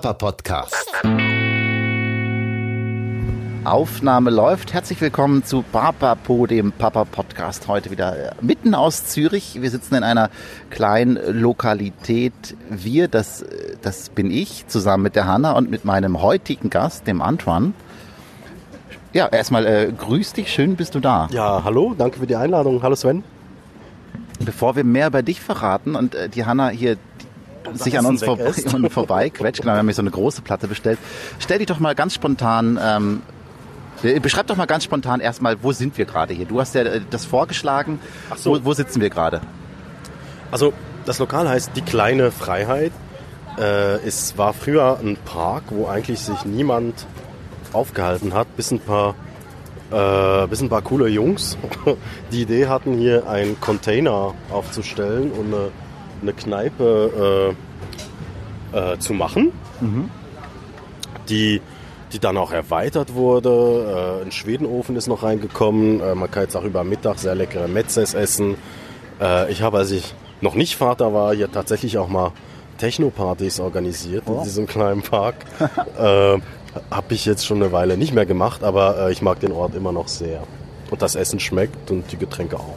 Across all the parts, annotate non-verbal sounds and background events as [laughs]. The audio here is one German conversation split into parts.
Papa Podcast. Aufnahme läuft. Herzlich willkommen zu Papapo, dem Papa Podcast. Heute wieder mitten aus Zürich. Wir sitzen in einer kleinen Lokalität. Wir, das, das bin ich, zusammen mit der Hanna und mit meinem heutigen Gast, dem Antoine. Ja, erstmal äh, grüß dich, schön bist du da. Ja, hallo, danke für die Einladung. Hallo Sven. Bevor wir mehr über dich verraten und äh, die Hanna hier sich an uns vorbei, vorbei quetscht, genau, wir haben hier so eine große Platte bestellt. Stell dich doch mal ganz spontan ähm, Beschreib doch mal ganz spontan erstmal, wo sind wir gerade hier? Du hast ja äh, das vorgeschlagen. Ach so. wo, wo sitzen wir gerade? Also das Lokal heißt Die kleine Freiheit. Äh, es war früher ein Park, wo eigentlich sich niemand aufgehalten hat, bis ein paar, äh, bis ein paar coole Jungs [laughs] die Idee hatten, hier einen Container aufzustellen und eine, eine Kneipe äh, äh, zu machen. Mhm. Die die dann auch erweitert wurde. Äh, ein Schwedenofen ist noch reingekommen. Äh, man kann jetzt auch über Mittag sehr leckere Metzes essen. Äh, ich habe, als ich noch nicht Vater war, hier tatsächlich auch mal Techno-Partys organisiert oh. in diesem kleinen Park. [laughs] äh, habe ich jetzt schon eine Weile nicht mehr gemacht, aber äh, ich mag den Ort immer noch sehr. Und das Essen schmeckt und die Getränke auch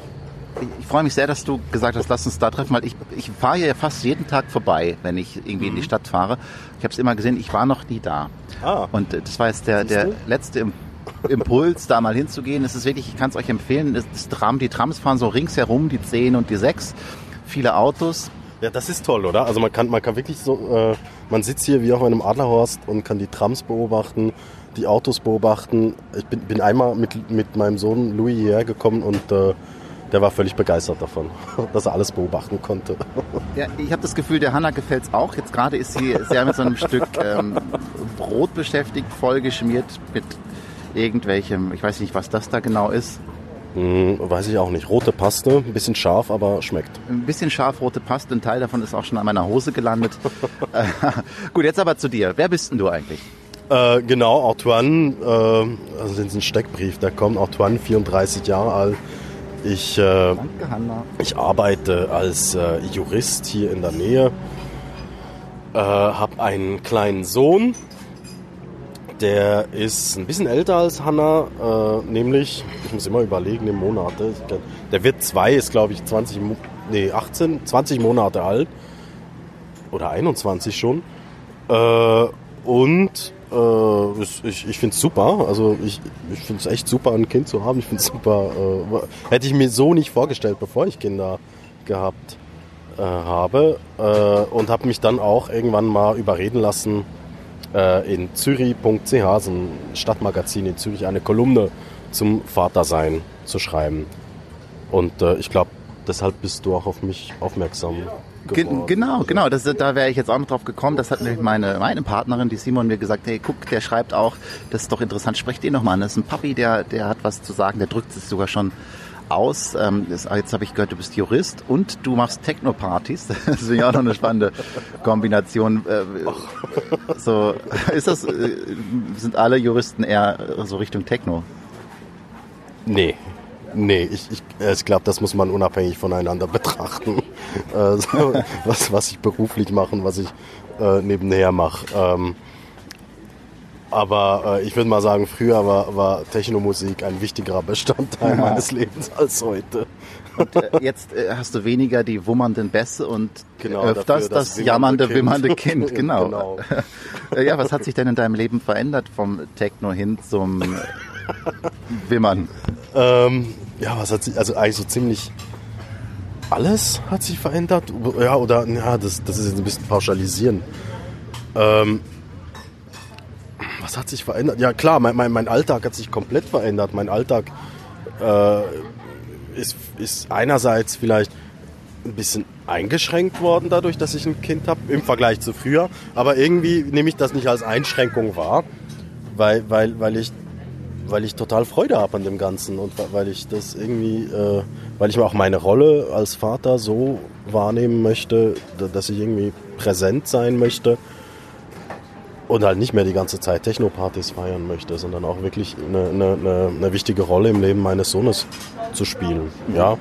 ich freue mich sehr, dass du gesagt hast, lass uns da treffen, weil ich, ich fahre hier fast jeden Tag vorbei, wenn ich irgendwie mhm. in die mhm. Stadt fahre. Ich habe es immer gesehen, ich war noch nie da. Ah. Und äh, das war jetzt der, der letzte Impuls, da mal hinzugehen. Es ist wirklich, ich kann es euch empfehlen, das, das Tram, die Trams fahren so ringsherum, die 10 und die 6. Viele Autos. Ja, das ist toll, oder? Also man kann, man kann wirklich so, äh, man sitzt hier wie auf einem Adlerhorst und kann die Trams beobachten, die Autos beobachten. Ich bin, bin einmal mit, mit meinem Sohn Louis hierher gekommen und äh, der war völlig begeistert davon, [laughs] dass er alles beobachten konnte. [laughs] Ja, ich habe das Gefühl, der Hanna gefällt es auch. Jetzt gerade ist sie sehr mit so einem Stück ähm, Brot beschäftigt, vollgeschmiert mit irgendwelchem, ich weiß nicht, was das da genau ist. Hm, weiß ich auch nicht. Rote Paste, ein bisschen scharf, aber schmeckt. Ein bisschen scharf, rote Paste. Ein Teil davon ist auch schon an meiner Hose gelandet. [laughs] gut, jetzt aber zu dir. Wer bist denn du eigentlich? Äh, genau, Antoine, äh, also das ist ein Steckbrief, der kommt. Antoine, 34 Jahre alt, ich, äh, ich arbeite als äh, Jurist hier in der Nähe, äh, habe einen kleinen Sohn, der ist ein bisschen älter als Hanna, äh, nämlich, ich muss immer überlegen, im Monate. Der wird zwei, ist glaube ich 20, nee, 18, 20 Monate alt. Oder 21 schon. Äh, und äh, ich ich finde es super. Also ich, ich finde es echt super, ein Kind zu haben. Ich finde es super. Äh, hätte ich mir so nicht vorgestellt, bevor ich Kinder gehabt äh, habe. Äh, und habe mich dann auch irgendwann mal überreden lassen, äh, in Zürich.ch, so ein Stadtmagazin in Zürich, eine Kolumne zum Vatersein zu schreiben. Und äh, ich glaube, deshalb bist du auch auf mich aufmerksam geworden. Genau, genau. Das, da wäre ich jetzt auch noch drauf gekommen. Das hat nämlich meine, meine Partnerin, die Simon, mir gesagt, hey, guck, der schreibt auch, das ist doch interessant, sprecht den nochmal an. Das ist ein Papi, der, der hat was zu sagen, der drückt es sogar schon aus. Ähm, das, jetzt habe ich gehört, du bist Jurist und du machst Techno-Partys. [laughs] Das ist ja auch noch eine spannende Kombination. Äh, so, ist das, äh, sind alle Juristen eher so Richtung Techno? Nee, Nee, ich, ich, ich glaube, das muss man unabhängig voneinander betrachten. Äh, [laughs] was, was ich beruflich mache und was ich äh, nebenher mache. Ähm, aber äh, ich würde mal sagen, früher war, war Technomusik ein wichtigerer Bestandteil ja. meines Lebens als heute. Und äh, jetzt äh, hast du weniger die wummernden Bässe und genau, öfters dafür, das, das jammernde, kind. wimmernde Kind. [laughs] Genau. genau. [laughs] ja, was hat sich denn in deinem Leben verändert vom Techno hin zum Wimmern? Ähm, ja, was hat sich, also eigentlich so ziemlich alles hat sich verändert. Ja, oder, ja, das, das ist jetzt ein bisschen pauschalisieren. Ähm, was hat sich verändert? Ja, klar, mein, mein, mein Alltag hat sich komplett verändert. Mein Alltag äh, ist, ist einerseits vielleicht ein bisschen eingeschränkt worden dadurch, dass ich ein Kind habe im Vergleich zu früher. Aber irgendwie nehme ich das nicht als Einschränkung wahr, weil, weil, weil ich weil ich total Freude habe an dem Ganzen und weil ich das irgendwie, äh, weil ich mir auch meine Rolle als Vater so wahrnehmen möchte, dass ich irgendwie präsent sein möchte und halt nicht mehr die ganze Zeit Techno-Partys feiern möchte, sondern auch wirklich eine, eine, eine, wichtige Rolle im Leben meines Sohnes zu spielen. Ja,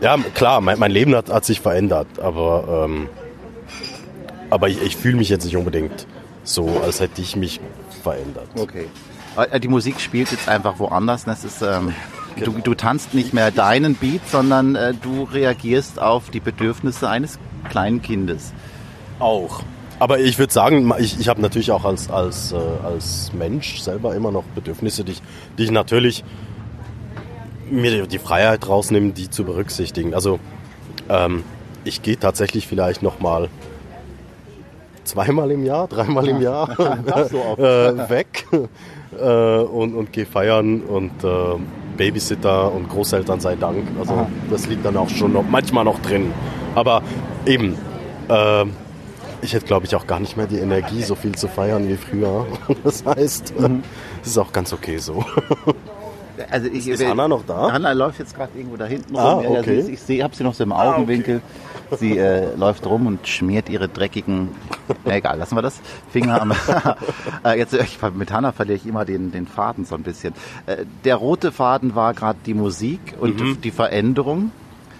ja klar, mein, mein Leben hat, hat, sich verändert, aber ähm, aber ich, ich fühle mich jetzt nicht unbedingt so, als hätte ich mich verändert. Okay. Äh, die Musik spielt jetzt einfach woanders. Das ist, ähm, du, du tanzt nicht mehr deinen Beat, sondern äh, du reagierst auf die Bedürfnisse eines kleinen Kindes. Auch. Aber ich würde sagen, ich, ich habe natürlich auch als, als, äh, als Mensch selber immer noch Bedürfnisse, die ich, die ich natürlich mir die Freiheit rausnehme, die zu berücksichtigen. Also ähm, ich gehe tatsächlich vielleicht noch mal zweimal im Jahr, dreimal im Jahr [laughs] [laughs] äh, weg [laughs] äh, und, und gehe feiern und äh, Babysitter und Großeltern sei Dank. Also Aha. das liegt dann auch schon noch, manchmal noch drin. Aber eben, äh, ich hätte glaube ich auch gar nicht mehr die Energie, so viel zu feiern wie früher. Das heißt, mhm. es ist auch ganz okay so. Also ich, ist Anna noch da? Anna läuft jetzt gerade irgendwo da hinten ah, rum. Okay. Also ich, ich habe sie noch so im Augenwinkel. Ah, okay. Sie äh, läuft rum und schmiert ihre dreckigen, ja, egal, lassen wir das, Finger am... [laughs] äh, jetzt, ich, mit Hanna verliere ich immer den, den Faden so ein bisschen. Äh, der rote Faden war gerade die Musik und mhm. die Veränderung.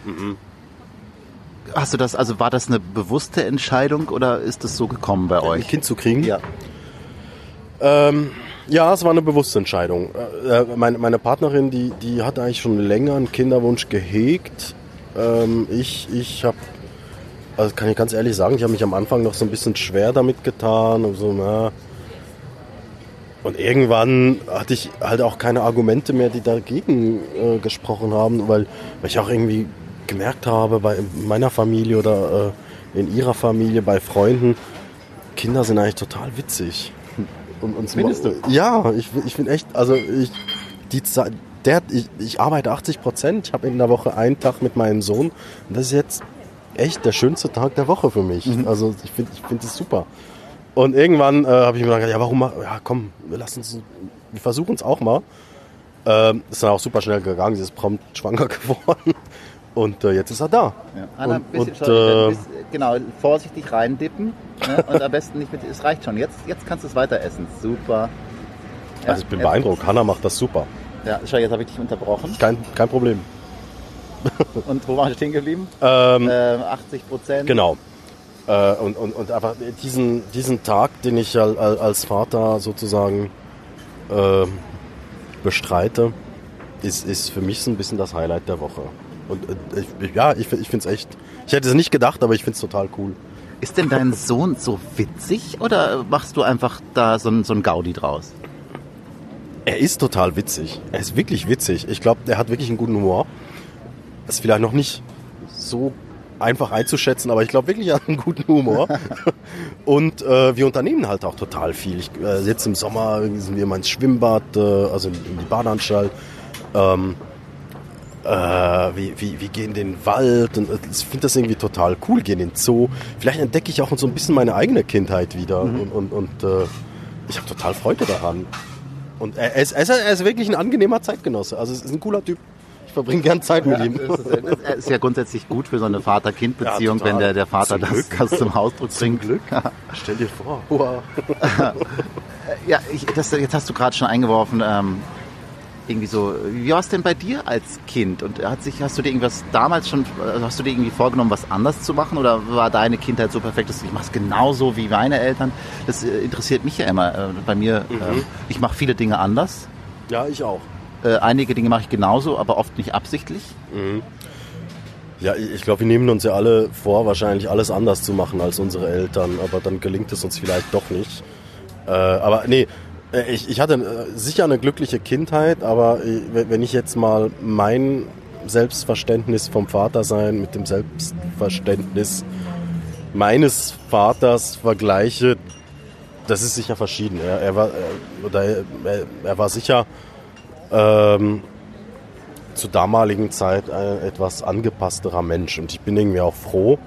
Mhm. Hast du das, also war das eine bewusste Entscheidung oder ist das so gekommen bei euch? Ein Kind zu kriegen? Ja. Ähm, ja, es war eine bewusste Entscheidung. Äh, äh, meine, meine, Partnerin, die, die hat eigentlich schon länger einen Kinderwunsch gehegt. Ähm, ich ich habe, also kann ich ganz ehrlich sagen, ich habe mich am Anfang noch so ein bisschen schwer damit getan. Und, so, na. und irgendwann hatte ich halt auch keine Argumente mehr, die dagegen äh, gesprochen haben, weil, weil ich auch irgendwie gemerkt habe, bei meiner Familie oder äh, in ihrer Familie, bei Freunden, Kinder sind eigentlich total witzig. Und, und Findest du? Ja, ich, ich finde echt, also ich, die der, ich, ich arbeite 80 Prozent, ich habe in der Woche einen Tag mit meinem Sohn und das ist jetzt echt der schönste Tag der Woche für mich. Mhm. Also ich finde ich find das super. Und irgendwann äh, habe ich mir gedacht, ja warum, ja komm, wir lassen uns, wir versuchen es auch mal. Ähm, ist dann auch super schnell gegangen, sie ist prompt schwanger [laughs] geworden. Und äh, jetzt ist er da. Ja. Anna, und, bisschen, und, sorry, äh, bisschen, genau, vorsichtig reindippen. Ne? Und am besten nicht mit. Es reicht schon. Jetzt, jetzt kannst du es weiter essen. Super. Ja, also ich bin beeindruckt. Hanna macht das super. Ja, schau, jetzt habe ich dich unterbrochen. Kein, kein Problem. [laughs] und wo waren wir stehen geblieben? Ähm, äh, 80 Prozent. Genau. Äh, und, und, und einfach diesen, diesen Tag, den ich als Vater sozusagen äh, bestreite, ist, ist für mich so ein bisschen das Highlight der Woche. Und äh, ich, ja, ich, ich finde es echt. Ich hätte es nicht gedacht, aber ich finde es total cool. Ist denn dein Sohn so witzig oder machst du einfach da so ein, so ein Gaudi draus? Er ist total witzig. Er ist wirklich witzig. Ich glaube, er hat wirklich einen guten Humor. Ist vielleicht noch nicht so einfach einzuschätzen, aber ich glaube wirklich, hat einen guten Humor. [laughs] Und äh, wir unternehmen halt auch total viel. Ich, äh, jetzt im Sommer sind wir mal ins Schwimmbad, äh, also in, in die Badeanstalt. Ähm, äh, wie, wie, wie gehen in den Wald und äh, ich finde das irgendwie total cool, gehen in den Zoo. Vielleicht entdecke ich auch so ein bisschen meine eigene Kindheit wieder mhm. und, und, und äh, ich habe total Freude daran. Und er ist, er, ist, er ist wirklich ein angenehmer Zeitgenosse. Also es ist ein cooler Typ. Ich verbringe gern Zeit mit ja, ihm. Es ist ja grundsätzlich gut für so eine Vater-Kind-Beziehung, ja, wenn der, der Vater zum das, das, zum Ausdruck bringt. Glück. Stell dir vor. Wow. [laughs] ja, ich, das, jetzt hast du gerade schon eingeworfen, ähm, irgendwie so, wie war es denn bei dir als Kind? Und hat sich, hast du dir irgendwas damals schon, also hast du dir irgendwie vorgenommen, was anders zu machen? Oder war deine Kindheit so perfekt, dass du ich mach's genauso wie meine Eltern? Das äh, interessiert mich ja immer. Äh, bei mir, mhm. äh, ich mache viele Dinge anders. Ja, ich auch. Äh, einige Dinge mache ich genauso, aber oft nicht absichtlich. Mhm. Ja, ich glaube, wir nehmen uns ja alle vor, wahrscheinlich alles anders zu machen als unsere Eltern, aber dann gelingt es uns vielleicht doch nicht. Äh, aber nee, äh, ich, ich hatte äh, sicher eine glückliche Kindheit, aber wenn ich jetzt mal mein Selbstverständnis vom Vatersein mit dem Selbstverständnis meines Vaters vergleiche, das ist sicher verschieden. Er, er war, er, er war sicher ähm, zur damaligen Zeit ein etwas angepassterer Mensch. Und ich bin irgendwie auch froh,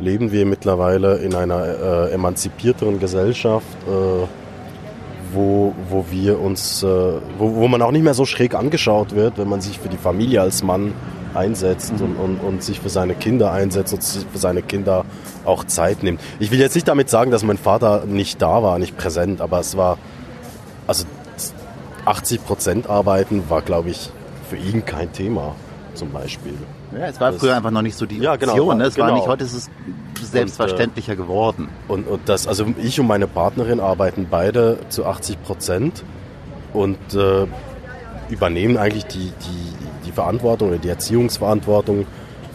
leben wir mittlerweile in einer äh, emanzipierteren Gesellschaft. Äh, wo, wo wir uns, äh, wo, wo man auch nicht mehr so schräg angeschaut wird, wenn man sich für die Familie als Mann einsetzt und, und, und sich für seine Kinder einsetzt und sich für seine Kinder auch Zeit nimmt. Ich will jetzt nicht damit sagen, dass mein Vater nicht da war, nicht präsent, aber es war, also 80 Prozent arbeiten war, glaube ich, für ihn kein Thema. zum Beispiel. Ja, es war das, früher einfach noch nicht so die ja, genau, Option. Ne? Es genau. war nicht, heute ist es selbstverständlicher und, äh, geworden. Und, und das, also ich und meine Partnerin arbeiten beide zu 80 Prozent und äh, übernehmen eigentlich die, die, die Verantwortung oder die Erziehungsverantwortung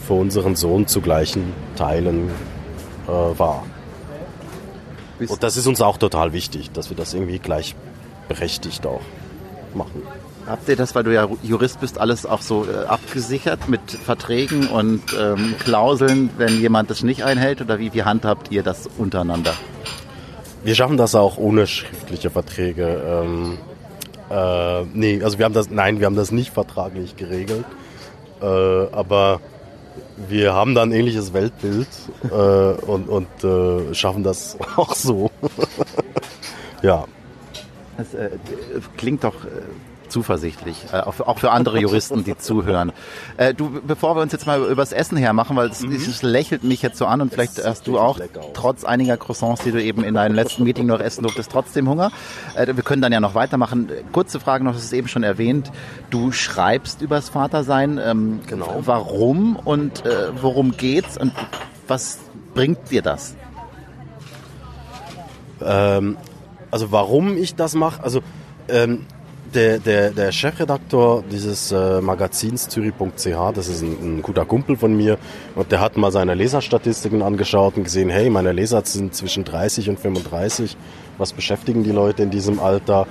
für unseren Sohn zu gleichen Teilen äh, wahr. Und das ist uns auch total wichtig, dass wir das irgendwie gleichberechtigt auch machen. Habt ihr das, weil du ja Jurist bist, alles auch so äh, abgesichert mit Verträgen und ähm, Klauseln, wenn jemand das nicht einhält? Oder wie, wie handhabt ihr das untereinander? Wir schaffen das auch ohne schriftliche Verträge. Ähm, äh, nee, also wir haben das, nein, wir haben das nicht vertraglich geregelt. Äh, aber wir haben da ein ähnliches Weltbild äh, und, und äh, schaffen das [laughs] auch so. [laughs] ja. Das äh, klingt doch äh, zuversichtlich, äh, auch, für, auch für andere Juristen, die zuhören. Äh, du, bevor wir uns jetzt mal übers Essen hermachen, weil es, mhm. es lächelt mich jetzt so an und vielleicht hast du auch, trotz einiger Croissants, die du eben in deinem letzten Meeting noch essen durftest, trotzdem Hunger. Äh, wir können dann ja noch weitermachen. Kurze Frage noch, das ist eben schon erwähnt. Du schreibst übers Vatersein. Ähm, genau. Warum und äh, worum geht's und was bringt dir das? Ähm, also warum ich das mache, also ähm, der, der, der Chefredaktor dieses äh, Magazins Zürich.ch, das ist ein, ein, guter Kumpel von mir, und der hat mal seine Leserstatistiken angeschaut und gesehen, hey, meine Leser sind zwischen 30 und 35. Was beschäftigen die Leute in diesem Alter?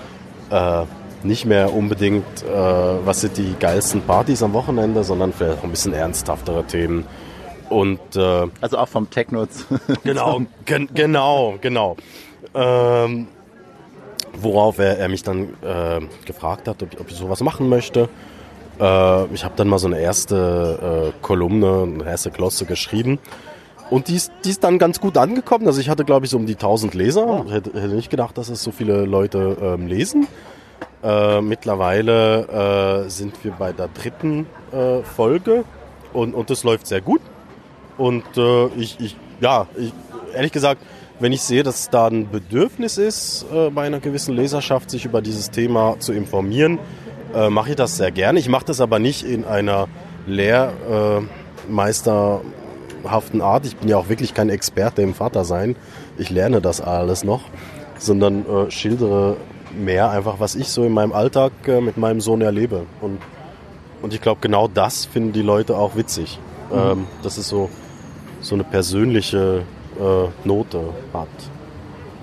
Äh, nicht mehr unbedingt, äh, was sind die geilsten Partys am Wochenende, sondern vielleicht auch ein bisschen ernsthaftere Themen. Und, äh, also auch vom Techno. genau, gen, genau, genau. Ähm, worauf er, er mich dann äh, gefragt hat, ob, ob, ich sowas machen möchte. Äh, ich habe dann mal so eine erste äh, Kolumne, eine erste Glosse geschrieben. Und die ist, die ist dann ganz gut angekommen. Also ich hatte, glaube ich, so um die 1000 Leser. Ich hätte, hätte nicht gedacht, dass es so viele Leute ähm, lesen. Äh, mittlerweile äh, sind wir bei der dritten äh, Folge und, und das läuft sehr gut. Und ich, ich, ja, ich, ehrlich gesagt, wenn ich sehe, dass da ein Bedürfnis ist, äh, bei einer gewissen Leserschaft sich über dieses Thema zu informieren, äh, mache ich das sehr gerne. Ich mache das aber nicht in einer lehrmeisterhaften Art. Ich bin ja auch wirklich kein Experte im Vatersein. Ich lerne das alles noch, sondern äh, schildere mehr einfach, was ich so in meinem Alltag äh, mit meinem Sohn erlebe. Und, und ich glaube, genau das finden die Leute auch witzig. Mhm. Ähm, das ist so, so eine persönliche äh, Note hat.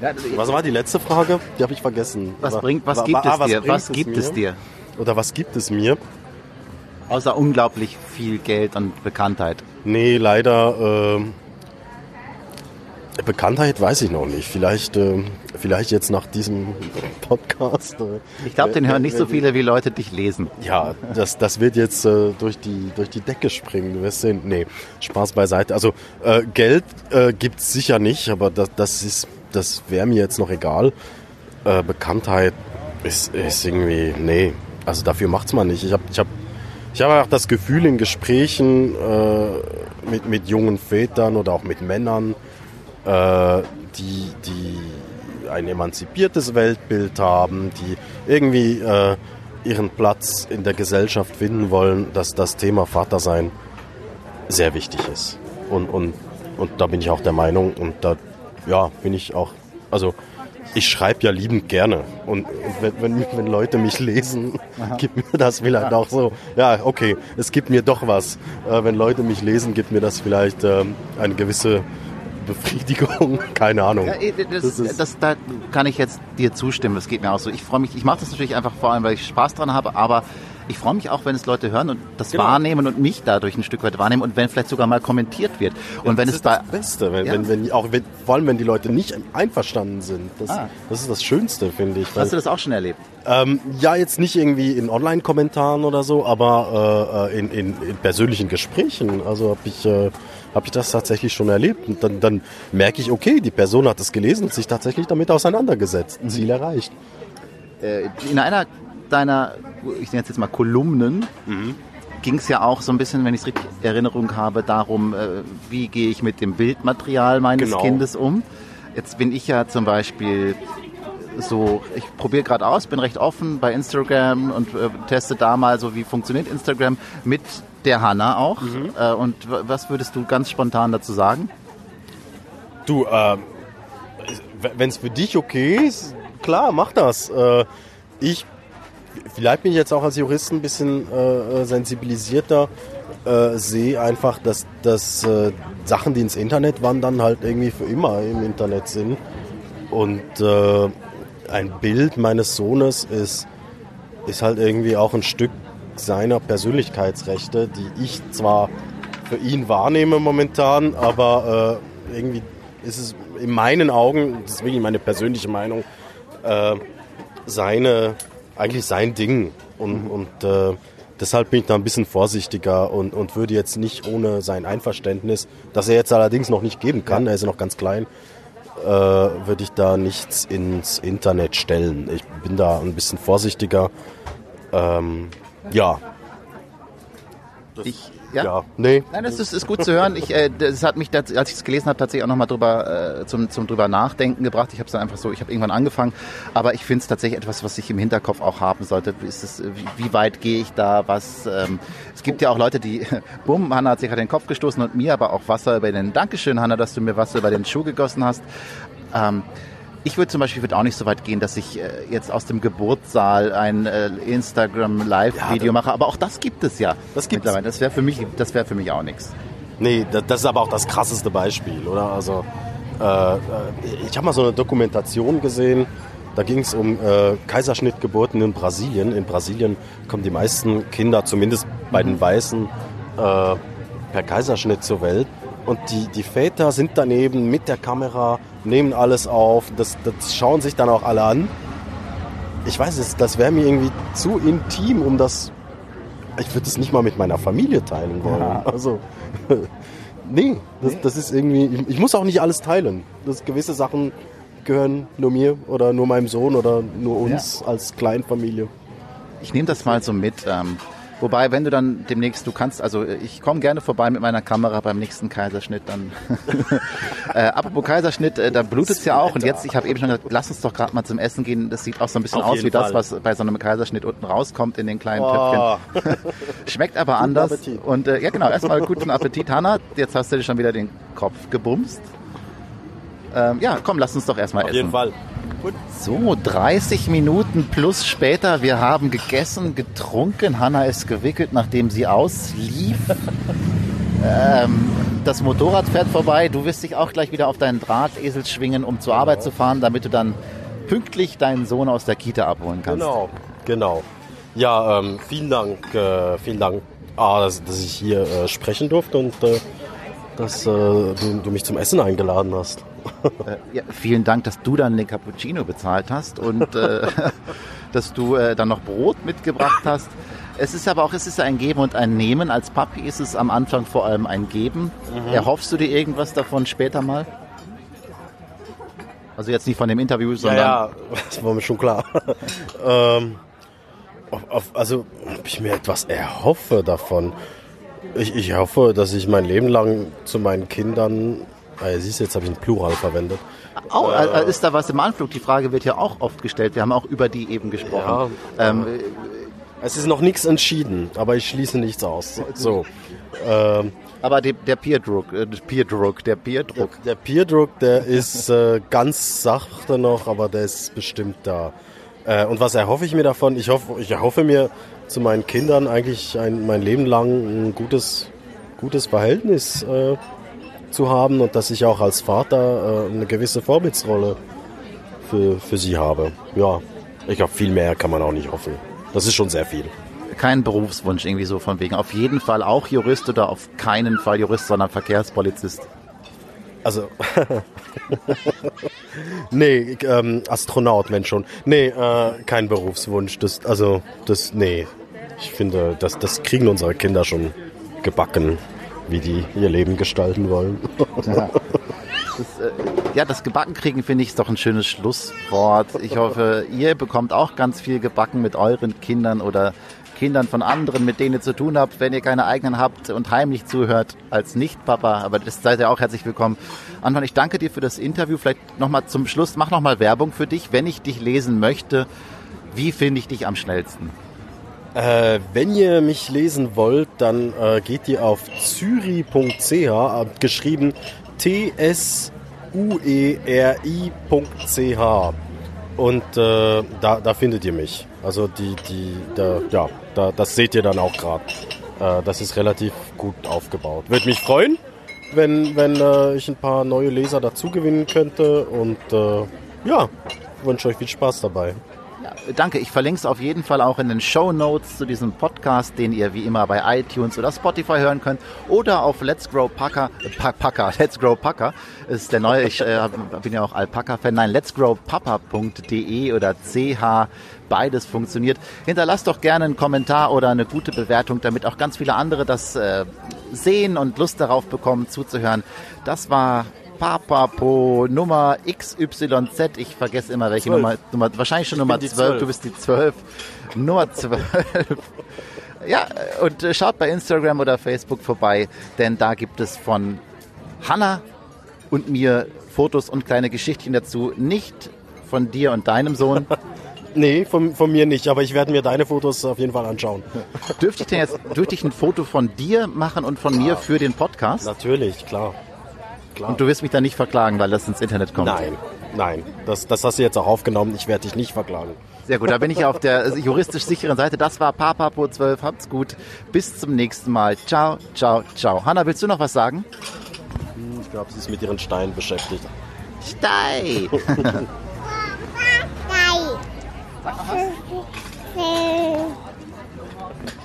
Ja, was war die letzte Frage? Die habe ich vergessen. Was bringt, was gibt ah, es dir? Was gibt es, dir? Oder was gibt es mir? Außer unglaublich viel Geld und Bekanntheit. Nee, leider. Äh, Bekanntheit weiß ich noch nicht. Vielleicht, äh, vielleicht jetzt nach diesem Podcast. Äh, ich glaube, den hören nicht so viele, wie Leute dich lesen. Ja, das, das wird jetzt äh, durch, die, durch die Decke springen. Du wirst sehen. Nee, Spaß beiseite. Also äh, Geld äh, gibt es sicher nicht, aber das, das, das wäre mir jetzt noch egal. Äh, Bekanntheit ist, ist irgendwie, nee, also dafür macht es man nicht. Ich habe ich hab, ich hab auch das Gefühl in Gesprächen äh, mit, mit jungen Vätern oder auch mit Männern, äh, die, die ein emanzipiertes Weltbild haben, die irgendwie äh, ihren Platz in der Gesellschaft finden wollen, dass das Thema Vatersein sehr wichtig ist. Und, und, und da bin ich auch der Meinung und da ja, bin ich auch, also ich schreibe ja liebend gerne. Und, wenn, wenn, wenn, Leute mich lesen, Aha. gibt mir das vielleicht auch so, ja, okay, es gibt mir doch was. Äh, wenn Leute mich lesen, gibt mir das vielleicht äh, eine gewisse Befriedigung, [laughs] keine Ahnung. Ja, eh, das, das, das, da kann ich jetzt dir zustimmen, das geht mir auch so. Ich freue mich, ich mache das natürlich einfach vor allem, weil ich Spaß dran habe, aber ich freue mich auch, wenn es Leute hören und das genau. wahrnehmen und mich dadurch ein Stück weit wahrnehmen und wenn vielleicht sogar mal kommentiert wird. Und ja, wenn das es ist das Beste, wenn, ja. wenn, wenn, auch wenn, vor allem wenn die Leute nicht einverstanden sind. Das, ah. das ist das Schönste, finde ich. Weil, Hast du das auch schon erlebt? Ähm, ja, jetzt nicht irgendwie in Online-Kommentaren oder so, aber äh, in, in, in, persönlichen Gesprächen. Also habe ich, äh, hab ich das tatsächlich schon erlebt. Und dann, dann merke ich, okay, die Person hat es gelesen und sich tatsächlich damit auseinandergesetzt. Mhm. Ziel erreicht. Äh, in einer deiner, ich nenne es jetzt mal Kolumnen, mhm. ging es ja auch so ein bisschen, wenn ich es richtig Erinnerung habe, darum, äh, wie gehe ich mit dem Bildmaterial meines genau. Kindes um. Jetzt bin ich ja zum Beispiel so, ich probiere gerade aus, bin recht offen bei Instagram und äh, teste da mal so, wie funktioniert Instagram mit Der Hanna auch. Mhm. Äh, und was würdest du ganz spontan dazu sagen? Du, äh, wenn es für dich okay ist, klar, mach das. Äh, ich, vielleicht bin ich jetzt auch als Jurist ein bisschen äh, sensibilisierter, äh, sehe einfach, dass, dass äh, Sachen, die ins Internet wandern, halt irgendwie für immer im Internet sind. Und äh, ein Bild meines Sohnes ist, ist halt irgendwie auch ein Stück seiner Persönlichkeitsrechte, die ich zwar für ihn wahrnehme momentan, aber äh, irgendwie ist es in meinen Augen, das ist wirklich meine persönliche Meinung, äh, seine, eigentlich sein Ding. Und, mhm. und äh, deshalb bin ich da ein bisschen vorsichtiger und, und würde jetzt nicht ohne sein Einverständnis, das er jetzt allerdings noch nicht geben kann, er ist ja noch ganz klein, äh, würde ich da nichts ins Internet stellen. Ich bin da ein bisschen vorsichtiger. Ähm, ja. Ich, ja? ja? Nee. Nein, das ist, ist gut zu hören. Ich, äh, das hat mich, als ich es gelesen habe, tatsächlich auch nochmal drüber, äh, zum, zum drüber nachdenken gebracht. Ich habe es einfach so, ich habe irgendwann angefangen, aber ich finde es tatsächlich etwas, was ich im Hinterkopf auch haben sollte. Ist es, wie, wie weit gehe ich da? Was? Ähm, es gibt ja auch Leute, die, [laughs] bumm, Hanna hat sich gerade den Kopf gestoßen und mir aber auch Wasser über den. Dankeschön, Hanna, dass du mir Wasser über den Schuh gegossen hast. Ähm, ich würde zum Beispiel würde auch nicht so weit gehen, dass ich äh, jetzt aus dem Geburtssaal ein äh, Instagram Live-Video ja, mache, aber auch das gibt es ja. Das gibt es. Das wäre für mich, das wäre für mich auch nichts. Nee, das ist aber auch das krasseste Beispiel, oder? Also äh, äh ich habe mal so eine Dokumentation gesehen. Da ging es um äh, Kaiserschnittgeburten in Brasilien. In Brasilien kommen die meisten Kinder, zumindest bei den Weißen, äh, per Kaiserschnitt zur Welt. Und die, die Väter sind daneben mit der Kamera, nehmen alles auf. Das, das schauen sich dann auch alle an. Ich weiß es, das wäre mir irgendwie zu intim, um das. Ich würde es nicht mal mit meiner Familie teilen wollen. Ja. Also, [laughs] nee, das, das ist irgendwie. Ich, ich muss auch nicht alles teilen. Das gewisse Sachen gehören nur mir oder nur meinem Sohn oder nur uns ja. als Kleinfamilie. Ich nehme das mal so mit. Ähm, Wobei, wenn du dann demnächst, du kannst, also ich komme gerne vorbei mit meiner Kamera beim nächsten Kaiserschnitt. Dann [laughs] äh, apropos Kaiserschnitt, äh, da blutet es ja auch. Und jetzt, ich habe eben schon gesagt, lass uns doch gerade mal zum Essen gehen. Das sieht auch so ein bisschen Auf aus wie Fall. das, was bei so einem Kaiserschnitt unten rauskommt in den kleinen oh. Töpfchen. [laughs] Schmeckt aber guten anders. Appetit. Und äh, ja genau, erstmal guten Appetit, Hanna. Jetzt hast du dir schon wieder den Kopf gebumst. Ähm, ja, komm, lass uns doch erstmal essen. Auf jeden Fall. So, 30 Minuten plus später. Wir haben gegessen, getrunken. Hanna ist gewickelt, nachdem sie auslief. [laughs] ähm, das Motorrad fährt vorbei. Du wirst dich auch gleich wieder auf deinen Drahtesel schwingen, um zur Arbeit zu fahren, damit du dann pünktlich deinen Sohn aus der Kita abholen kannst. Genau, genau. Ja, ähm, vielen Dank, äh, vielen Dank, ah, dass, dass, ich hier äh, sprechen durfte und äh, dass äh, du, du mich zum Essen eingeladen hast. Äh, ja, vielen Dank, dass du dann den Cappuccino bezahlt hast und äh, [laughs] dass du äh, dann noch Brot mitgebracht hast. Es ist aber auch, es ist ein Geben und ein Nehmen. Als Papi ist es am Anfang vor allem ein Geben. Mhm. Erhoffst du dir irgendwas davon später mal? Also jetzt nicht von dem Interview, sondern... Ja, ja das war mir schon klar. [laughs] ähm, auf, also, ob ich mir etwas erhoffe davon. Ich, ich hoffe, dass ich mein Leben lang zu meinen Kindern Ah, siehst du, jetzt habe ich ein Plural verwendet. Oh, äh, ist da was im Anflug? Die Frage wird ja auch oft gestellt. Wir haben auch über die eben gesprochen. Ja, ähm, es ist noch nichts entschieden, aber ich schließe nichts aus. So. Ähm, aber der, der Peerdruck, äh, Peerdruck, der Peerdruck. Der, der Peerdruck, der ist äh, ganz sachte noch, aber der ist bestimmt da. Äh, und was erhoffe ich mir davon? Ich hoffe, ich erhoffe mir zu meinen Kindern eigentlich ein, mein Leben lang ein gutes, gutes Verhältnis äh, zu haben und dass ich auch als Vater äh, eine gewisse Vorbildsrolle für, für sie habe. Ja, ich glaube, viel mehr kann man auch nicht hoffen. Das ist schon sehr viel. Kein Berufswunsch irgendwie so von wegen. Auf jeden Fall auch Jurist oder auf keinen Fall Jurist, sondern Verkehrspolizist. Also, [laughs] nee, ähm, Astronaut, wenn schon. Nee, äh, kein Berufswunsch. Das, also, das, nee. Ich finde, das, das kriegen unsere Kinder schon gebacken wie die ihr Leben gestalten wollen. Ja. [laughs] Das, äh, ja, das Gebackenkriegen finde ich ist doch ein schönes Schlusswort. Ich hoffe, ihr bekommt auch ganz viel gebacken mit euren Kindern oder Kindern von anderen, mit denen ihr zu tun habt, wenn ihr keine eigenen habt und heimlich zuhört als Nicht-Papa. Aber das seid ihr auch herzlich willkommen. Anton, ich danke dir für das Interview. Vielleicht nochmal zum Schluss, mach nochmal Werbung für dich. Wenn ich dich lesen möchte, wie finde ich dich am schnellsten? Äh, wenn ihr mich lesen wollt, dann äh, geht ihr auf zyri.ch, äh, geschrieben T-S-U-E-R-I.ch. Und äh, da, da findet ihr mich. Also die, die, da, ja, da, das seht ihr dann auch gerade. Äh, das ist relativ gut aufgebaut. Würde mich freuen, wenn, wenn äh, ich ein paar neue Leser dazu gewinnen könnte. Und ja, wünsche euch viel Spaß dabei. Danke. Ich verlinke es auf jeden Fall auch in den Show Notes zu diesem Podcast, den ihr wie immer bei iTunes oder Spotify hören könnt oder auf Let's Grow Packer, äh, Packer, [laughs] Let's Grow Packer ist der neue, ich äh, bin ja auch Alpaka-Fan, nein, letsgrowpapa.de oder ch, beides funktioniert. Hinterlasst doch gerne einen Kommentar oder eine gute Bewertung, damit auch ganz viele andere das äh, sehen und Lust darauf bekommen, zuzuhören. Das war Papapo Nummer XYZ. Ich vergesse immer welche Nummer, Nummer. Wahrscheinlich schon Nummer 12. Du bist die 12. Nummer 12. [laughs] ja, und äh, schaut bei Instagram oder Facebook vorbei, denn da gibt es von Hanna und mir Fotos und kleine Geschichtchen dazu. Nicht von dir und deinem Sohn. [laughs] Nee, von, von mir nicht, aber ich werde mir deine Fotos auf jeden Fall anschauen. Dürfte ich denn jetzt dürfte ich ein Foto von dir machen und von klar. mir für den Podcast? Natürlich, klar klar. Und du wirst mich da nicht verklagen, weil das ins Internet kommt? Nein, nein. Das, das hast du jetzt auch aufgenommen. Ich werde dich nicht verklagen. Sehr gut, da bin ich auf der juristisch sicheren Seite. Das war Papapo 12. Habt's gut. Bis zum nächsten Mal. Ciao, ciao, ciao. Hanna, willst du noch was sagen? Ich glaube, sie ist mit ihren Steinen beschäftigt. Stein! [laughs]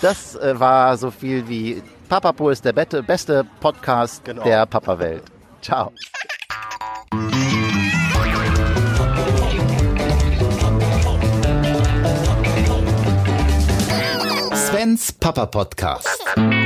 Das äh, war so viel wie Papapo ist der beste Podcast genau. der Papa-Welt. Ciao. Svens Papa Podcast.